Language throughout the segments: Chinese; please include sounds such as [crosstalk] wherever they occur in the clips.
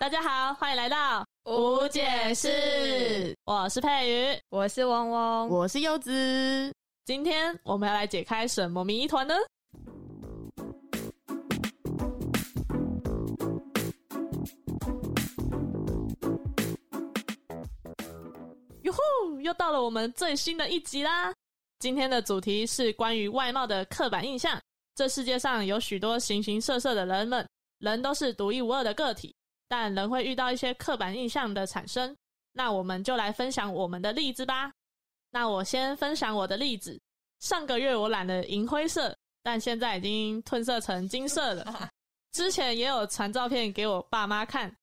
大家好，欢迎来到无解释。我是佩瑜，我是汪汪，我是柚子。今天我们要来解开什么谜团呢？哟吼，又到了我们最新的一集啦！今天的主题是关于外貌的刻板印象。这世界上有许多形形色色的人们，人都是独一无二的个体，但仍会遇到一些刻板印象的产生。那我们就来分享我们的例子吧。那我先分享我的例子。上个月我染了银灰色，但现在已经褪色成金色了。[laughs] 之前也有传照片给我爸妈看，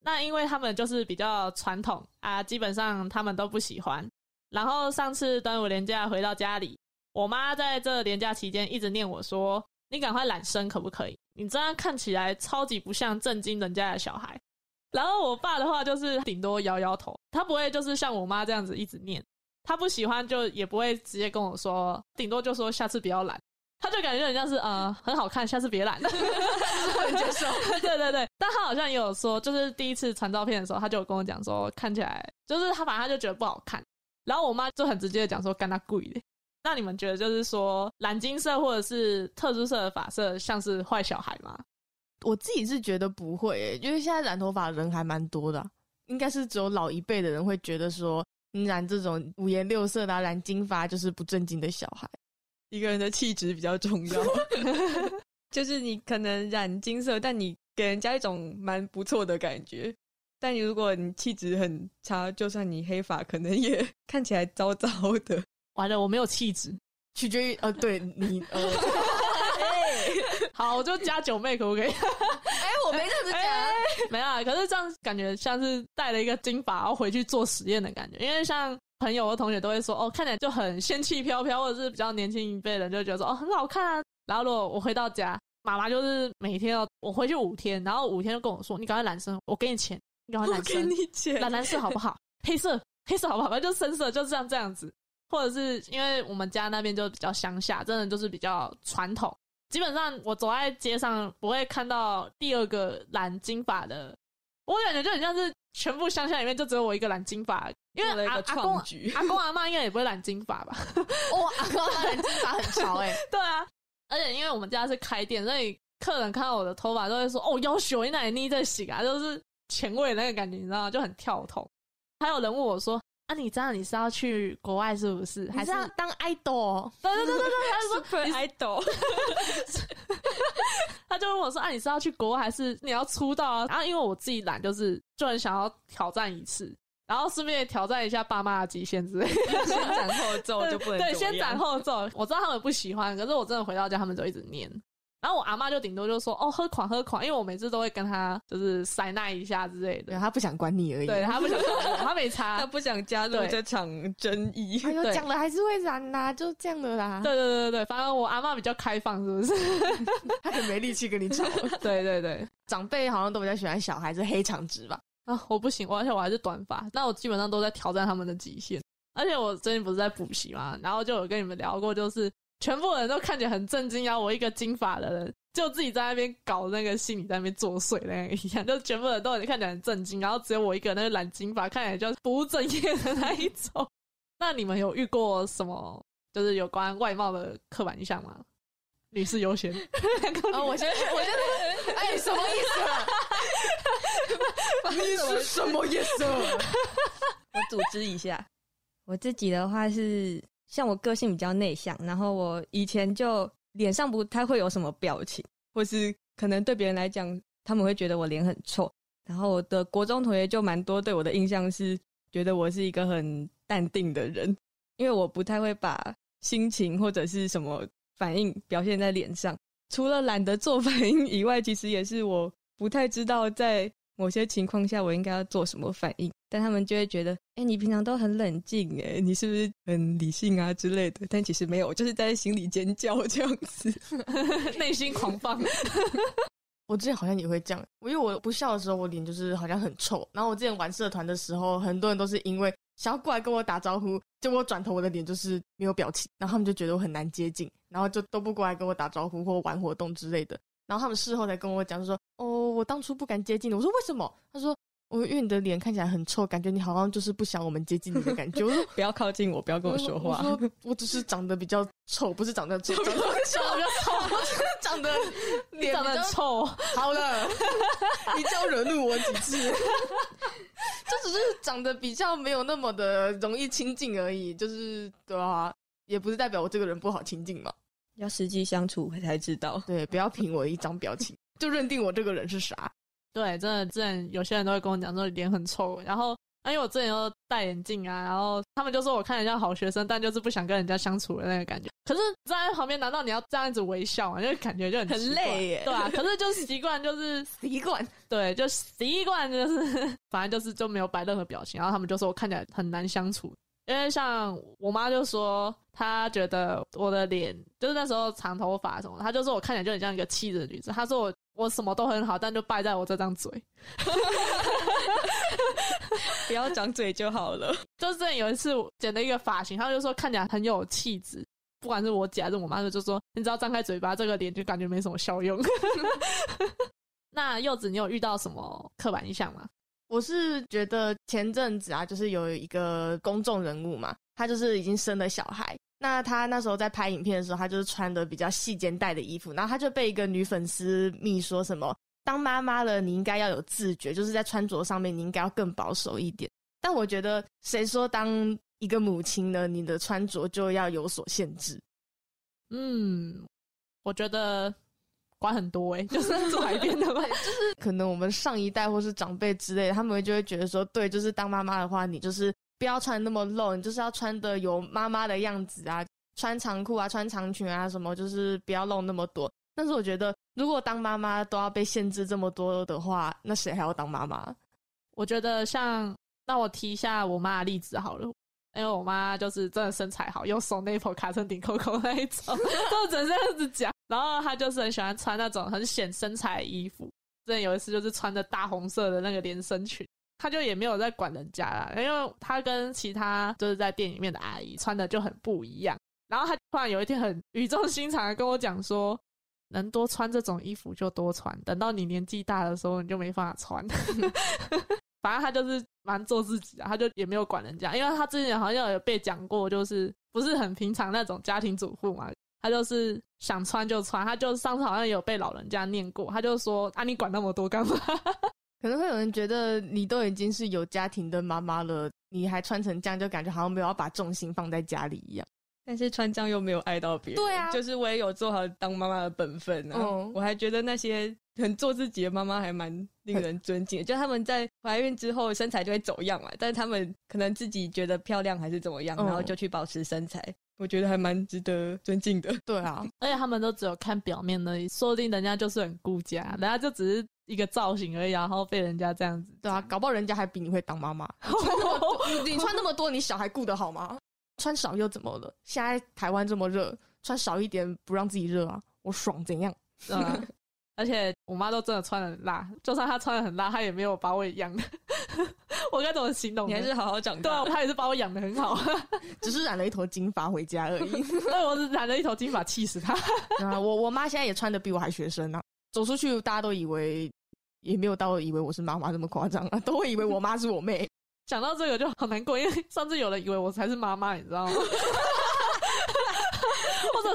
那因为他们就是比较传统啊，基本上他们都不喜欢。然后上次端午连假回到家里，我妈在这连假期间一直念我说：“你赶快揽生可不可以？你这样看起来超级不像正经人家的小孩。”然后我爸的话就是顶多摇摇头，他不会就是像我妈这样子一直念。他不喜欢就也不会直接跟我说，顶多就说下次不要懒。他就感觉很像是呃很好看，下次别染，[laughs] 能接受。对对对，但他好像也有说，就是第一次传照片的时候，他就有跟我讲说，看起来就是他反正他就觉得不好看。然后我妈就很直接的讲说，干他贵的。那你们觉得就是说蓝金色或者是特殊色的发色像是坏小孩吗？我自己是觉得不会，因为现在染头发人还蛮多的，应该是只有老一辈的人会觉得说。你染这种五颜六色的染金发就是不正经的小孩。一个人的气质比较重要，[laughs] 就是你可能染金色，但你给人家一种蛮不错的感觉。但你如果你气质很差，就算你黑发，可能也 [laughs] 看起来糟糟的。完了，我没有气质，取决于呃，对你呃。[laughs] [laughs] 好，我就加九妹可不可以？[laughs] 哎，我没这样子讲，没有啊。可是这样感觉像是带了一个金发，然后回去做实验的感觉。因为像朋友和同学都会说，哦，看起来就很仙气飘飘，或者是比较年轻一辈人就觉得说，哦，很好看啊。然后如果我回到家，妈妈就是每天要我回去五天，然后五天就跟我说，你赶快染深，我给你钱，你赶快染深，给你钱，染蓝色好不好？黑色，黑色好不好？反正就深色，就这样这样子。或者是因为我们家那边就比较乡下，真的就是比较传统。基本上我走在街上不会看到第二个染金发的，我感觉就很像是全部乡下里面就只有我一个染金发，因为阿阿公阿公阿妈应该也不会染金发吧？哇，阿公阿妈染金发很潮哎，[laughs] 对啊，而且因为我们家是开店，所以客人看到我的头发都会说：“哦，要修你奶妮在洗啊！”就是前卫那个感觉，你知道吗？就很跳脱。还有人问我说。那你知道你是要去国外是不是？还是要当 idol？对对对对对，他说 [laughs] super idol。[laughs] 他就问我说：“啊，你是要去国外，还是你要出道啊？”然后因为我自己懒，就是就很想要挑战一次，然后顺便挑战一下爸妈的极限之类。[laughs] 先斩后奏就不能对，先斩后奏。我知道他们不喜欢，可是我真的回到家，他们就一直念。然后我阿妈就顶多就说哦喝款喝款，因为我每次都会跟他就是塞那一下之类的，他不想管你而已。对他不想，他没差，[laughs] 他不想加入这场争议。哎呦，讲了还是会染呐，就这样的啦。对对对对对，反正我阿妈比较开放，是不是？[laughs] 她很没力气跟你吵。[laughs] 对对对，长辈好像都比较喜欢小孩子黑长直吧？啊，我不行，而且我还是短发，那我基本上都在挑战他们的极限。而且我最近不是在补习嘛，然后就有跟你们聊过，就是全部人都看起来很震惊，要我一个金发的人。就自己在那边搞那个心理，在那边作祟那样一样，就全部人都看起来很震惊，然后只有我一个那个染金发，看起来就不务正业的那一种。[laughs] 那你们有遇过什么就是有关外貌的刻板印象吗？女士优先。啊，[laughs] 我先，我先，哎，什么意思？[laughs] 你是什么意思？我组织一下，我自己的话是，像我个性比较内向，然后我以前就。脸上不太会有什么表情，或是可能对别人来讲，他们会觉得我脸很臭。然后我的国中同学就蛮多对我的印象是觉得我是一个很淡定的人，因为我不太会把心情或者是什么反应表现在脸上。除了懒得做反应以外，其实也是我不太知道在。某些情况下，我应该要做什么反应？但他们就会觉得，哎，你平常都很冷静，哎，你是不是很理性啊之类的？但其实没有，就是在心里尖叫这样子，[laughs] 内心狂放。[laughs] 我之前好像也会这样，因为我不笑的时候，我脸就是好像很臭。然后我之前玩社团的时候，很多人都是因为想要过来跟我打招呼，结果转头我的脸就是没有表情，然后他们就觉得我很难接近，然后就都不过来跟我打招呼或玩活动之类的。然后他们事后才跟我讲说，哦，我当初不敢接近你。我说为什么？他说。我因为你的脸看起来很臭，感觉你好像就是不想我们接近你的感觉。我说 [laughs] 不要靠近我，不要跟我说话。我说我只是长得比较丑，不是长得臭，[laughs] 长得臭，长得 [laughs] 脸长得臭。好了，你就要惹怒我几次，就只是长得比较没有那么的容易亲近而已。就是对啊，也不是代表我这个人不好亲近嘛。要实际相处才知道。对，不要凭我一张表情就认定我这个人是啥。[laughs] 对，真的，之前有些人都会跟我讲说脸很臭，然后因为我之前又戴眼镜啊，然后他们就说我看起来像好学生，但就是不想跟人家相处的那个感觉。可是站在旁边，难道你要这样子微笑吗？就感觉就很很累耶，对啊。可是就习惯，就是 [laughs] 习惯，对，就习惯，就是 [laughs] 反正就是就没有摆任何表情。然后他们就说我看起来很难相处，因为像我妈就说她觉得我的脸就是那时候长头发什么，她就说我看起来就很像一个气质的女子。她说我。我什么都很好，但就败在我这张嘴。[laughs] 不要长嘴就好了。就是有一次剪了一个发型，她就说看起来很有气质。不管是我姐还是我妈，就说你只要张开嘴巴，这个脸就感觉没什么效用。[laughs] 那柚子，你有遇到什么刻板印象吗？我是觉得前阵子啊，就是有一个公众人物嘛，他就是已经生了小孩。那他那时候在拍影片的时候，他就是穿的比较细肩带的衣服，然后他就被一个女粉丝密说什么：“当妈妈了，你应该要有自觉，就是在穿着上面你应该要更保守一点。”但我觉得，谁说当一个母亲呢？你的穿着就要有所限制？嗯，我觉得管很多哎，[laughs] 就是做改变的嘛，[laughs] 就是可能我们上一代或是长辈之类，他们会就会觉得说，对，就是当妈妈的话，你就是。不要穿那么露，你就是要穿的有妈妈的样子啊，穿长裤啊，穿长裙啊，什么就是不要露那么多。但是我觉得，如果当妈妈都要被限制这么多的话，那谁还要当妈妈？我觉得像，那我提一下我妈的例子好了，因为我妈就是真的身材好，用手内裤卡成顶扣扣那一种，[laughs] 就只能这样子讲。然后她就是很喜欢穿那种很显身材的衣服。之前有一次就是穿着大红色的那个连身裙。他就也没有在管人家啦，因为他跟其他就是在店里面的阿姨穿的就很不一样。然后他突然有一天很语重心长的跟我讲说：“能多穿这种衣服就多穿，等到你年纪大的时候你就没办法穿。[laughs] ”反正他就是蛮做自己的，他就也没有管人家，因为他之前好像有被讲过，就是不是很平常那种家庭主妇嘛，他就是想穿就穿。他就上次好像有被老人家念过，他就说：“啊，你管那么多干嘛？” [laughs] 可能会有人觉得你都已经是有家庭的妈妈了，你还穿成这样，就感觉好像没有要把重心放在家里一样。但是穿这样又没有爱到别人，对啊，就是我也有做好当妈妈的本分呢。我还觉得那些很做自己的妈妈还蛮令人尊敬，就他们在怀孕之后身材就会走样嘛，但是他们可能自己觉得漂亮还是怎么样，然后就去保持身材，我觉得还蛮值得尊敬的。对啊，而且他们都只有看表面的，说不定人家就是很顾家，人家就只是。一个造型而已，然后被人家这样子，对啊，搞不好人家还比你会当妈妈。[laughs] 你穿那么多，你小孩顾得好吗？穿少又怎么了？现在台湾这么热，穿少一点不让自己热啊？我爽怎样？啊！[laughs] 而且我妈都真的穿的很辣，就算她穿的很辣，她也没有把我养的。[laughs] 我该怎么形容？你还是好好长大。对，她也是把我养的很好，[laughs] 只是染了一头金发回家而已。[laughs] 对，我是染了一头金发，气死她。啊，我我妈现在也穿的比我还学生呢，走出去大家都以为。也没有到以为我是妈妈这么夸张啊，都会以为我妈是我妹。讲到这个就好难过，因为上次有人以为我才是妈妈，你知道吗？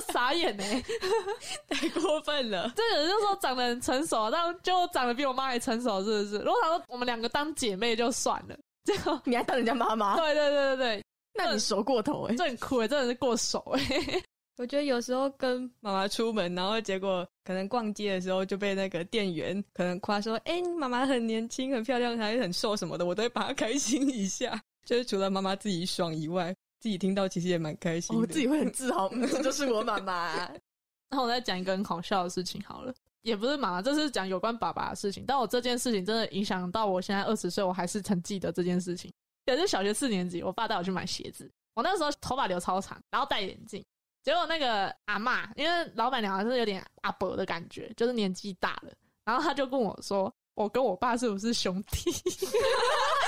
傻眼呢，[laughs] 太过分了。这有人就说长得很成熟，但就长得比我妈还成熟，是不是？如果他说我们两个当姐妹就算了，这个你还当人家妈妈？对对对对对，那你熟过头哎，这很酷哎，真的是过熟哎。我觉得有时候跟妈妈出门，然后结果可能逛街的时候就被那个店员可能夸说：“哎，妈妈很年轻、很漂亮，还很瘦什么的。”我都会把她开心一下。就是除了妈妈自己爽以外，自己听到其实也蛮开心。我自己会很自豪，[laughs] 这就是我妈妈。[laughs] 那我再讲一个很好笑的事情好了，也不是妈妈，这是讲有关爸爸的事情。但我这件事情真的影响到我现在二十岁，我还是很记得这件事情。也是小学四年级，我爸带我去买鞋子，我那时候头发留超长，然后戴眼镜。结果那个阿妈，因为老板娘是有点阿伯的感觉，就是年纪大了，然后他就跟我说：“我跟我爸是不是兄弟？” [laughs]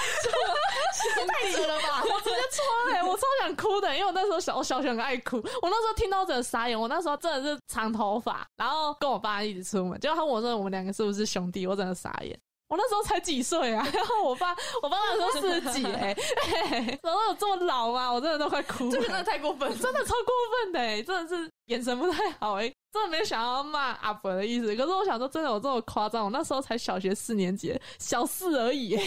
太扯了吧！[laughs] 我直接戳哎、我超想哭的，因为我那时候小我小学很爱哭，我那时候听到真的傻眼，我那时候真的是长头发，然后跟我爸一起出门，结果他问我说我们两个是不是兄弟，我真的傻眼。我那时候才几岁啊，然后我爸，我爸那时候四十几哎、欸，然后有这么老吗？我真的都快哭了，这个真的太过分了，真的超过分的、欸，真的是眼神不太好哎、真的没有想要骂阿伯的意思。可是我想说，真的有这么夸张？我那时候才小学四年级，小四而已、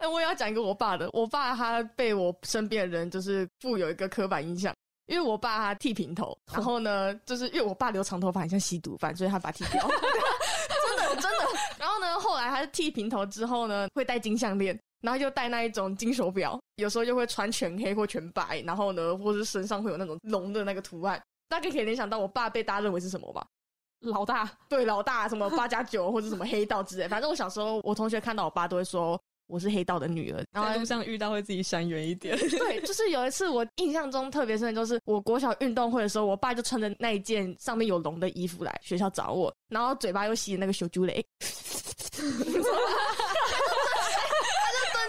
欸。那我也要讲一个我爸的，我爸他被我身边的人就是富有一个刻板印象，因为我爸他剃平头，然后呢，就是因为我爸留长头发很像吸毒犯，所以他把剃掉，[laughs] 真的真的。然后呢，后来他剃平头之后呢，会戴金项链。然后就戴那一种金手表，有时候就会穿全黑或全白，然后呢，或是身上会有那种龙的那个图案，大概可以联想到我爸被大家认为是什么吧？老大，对，老大，什么八加九或者什么黑道之类。反正我小时候，我同学看到我爸都会说我是黑道的女儿。然后在路上遇到会自己闪远一点。对，就是有一次我印象中特别深的，就是我国小运动会的时候，我爸就穿着那一件上面有龙的衣服来学校找我，然后嘴巴又吸那个小猪雷。他就蹲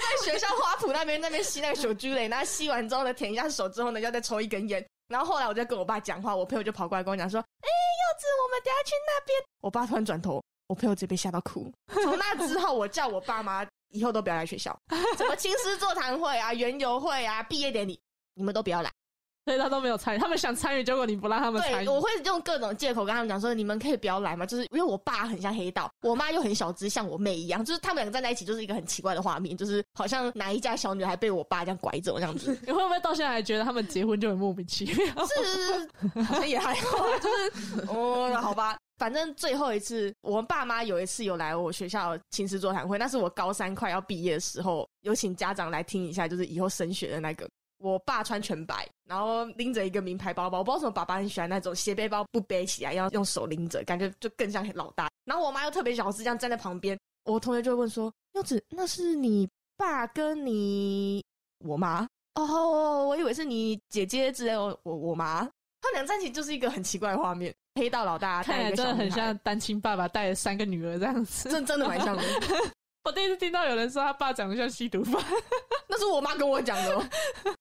在学校花圃那边，那边吸那个小猪雷，然后吸完之后呢，舔一下手之后呢，要再抽一根烟。然后后来我就跟我爸讲话，我朋友就跑过来跟我讲说：“哎、柚子，我们等下去那边。”我爸突然转头，我朋友直接被吓到哭。从那之后，我叫我爸妈以后都不要来学校，[laughs] 什么青师座谈会啊、园游会啊、毕业典礼，你们都不要来。所以他都没有参与。他们想参与，结果你不让他们参与对，。我会用各种借口跟他们讲说，你们可以不要来嘛，就是因为我爸很像黑道，我妈又很小只，像我妹一样，就是他们两个站在一起，就是一个很奇怪的画面，就是好像哪一家小女孩被我爸这样拐走这样子。[laughs] 你会不会到现在还觉得他们结婚就很莫名其妙？是，好像也还好啊，就是 [laughs] 哦，好吧。反正最后一次，我们爸妈有一次有来我学校亲师座谈会，那是我高三快要毕业的时候，有请家长来听一下，就是以后升学的那个。我爸穿全白，然后拎着一个名牌包包，我不知道为什么爸爸很喜欢那种斜背包不背起来，要用手拎着，感觉就更像老大。然后我妈又特别小只，这样站在旁边，我同学就会问说：“柚子，那是你爸跟你我妈？”哦，我以为是你姐姐之类的，我我妈。他们俩在一起就是一个很奇怪的画面，黑道老大看起来带一个小女孩真的很像，单亲爸爸带了三个女儿这样子。真真的蛮像的。[laughs] 我第一次听到有人说他爸长得像吸毒犯，[laughs] 那是我妈跟我讲的哦，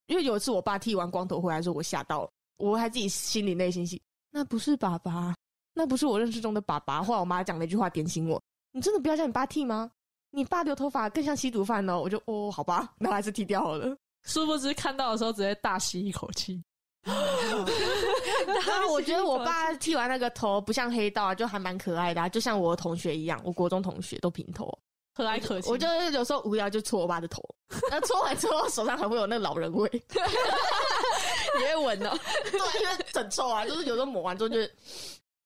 因为有一次我爸剃完光头回来的时候，我吓到了，我还自己心里内心戏，那不是爸爸，那不是我认识中的爸爸。后来我妈讲了一句话点醒我：你真的不要叫你爸剃吗？你爸留头发更像吸毒犯哦。我就哦，好吧，那还是剃掉好了。殊不知看到的时候直接大吸一口气。[laughs] 然后我觉得我爸剃完那个头不像黑道啊，就还蛮可爱的、啊，就像我同学一样，我国中同学都平头。和蔼可亲。我就有时候无聊就搓我爸的头，那 [laughs] 搓完之后手上还会有那个老人味，你会闻哦，对，因为很臭啊，就是有时候抹完之后就是，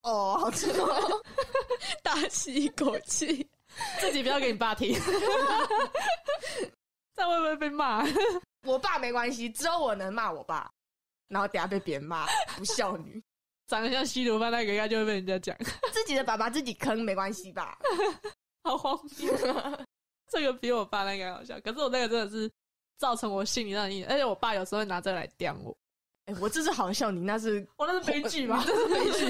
哦，好吃哦。[laughs] 大吸一口气。自己不要给你爸听，这样会不会被骂？我爸没关系，只有我能骂我爸，然后等下被别人骂不孝女。[laughs] 长得像吸毒犯那个应该就会被人家讲，[laughs] 自己的爸爸自己坑没关系吧？好荒谬。[laughs] 这个比我爸那个还好笑，可是我那个真的是造成我心里那阴影，而且我爸有时候会拿这个来刁我。哎、我这是好笑，你那是我那是悲剧吧？这是悲剧。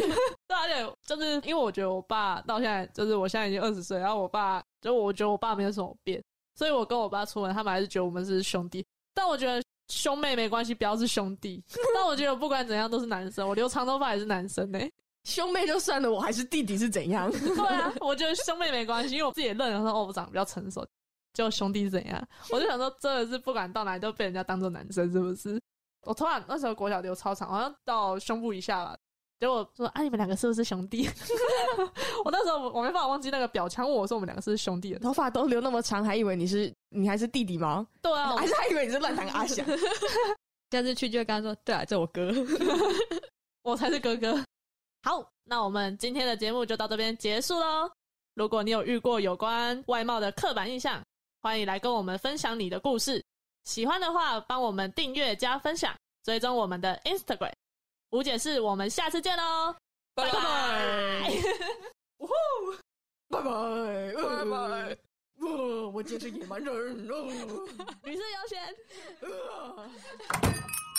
对，而且就是因为我觉得我爸到现在，就是我现在已经二十岁，然后我爸就我觉得我爸没有什么变，所以我跟我爸出门，他们还是觉得我们是兄弟。但我觉得兄妹没关系，不要是兄弟。[laughs] 但我觉得不管怎样都是男生，我留长头发也是男生呢、兄妹就算了，我还是弟弟是怎样？对啊，[laughs] 我觉得兄妹没关系，因为我自己也认了说哦，我长得比较成熟，就兄弟是怎样？我就想说，真的是不管到哪里都被人家当做男生，是不是？我突然那时候国小留超长，好像到胸部以下吧。结果说啊，你们两个是不是兄弟？[laughs] 我那时候我没办法忘记那个表情，问我说我们两个是兄弟的。头发都留那么长，还以为你是你还是弟弟吗？对啊，还是还以为你是乱弹阿翔？下次去就会跟他说：“对啊，这我哥。[laughs] 我才是哥哥。好，那我们今天的节目就到这边结束喽。如果你有遇过有关外貌的刻板印象，欢迎来跟我们分享你的故事。喜欢的话，帮我们订阅加分享，追踪我们的 Instagram。吴解释，我们下次见喽，拜拜。呜呼，拜拜，拜拜。我我今天是野蛮人。[laughs] 女士优先。呃 [laughs]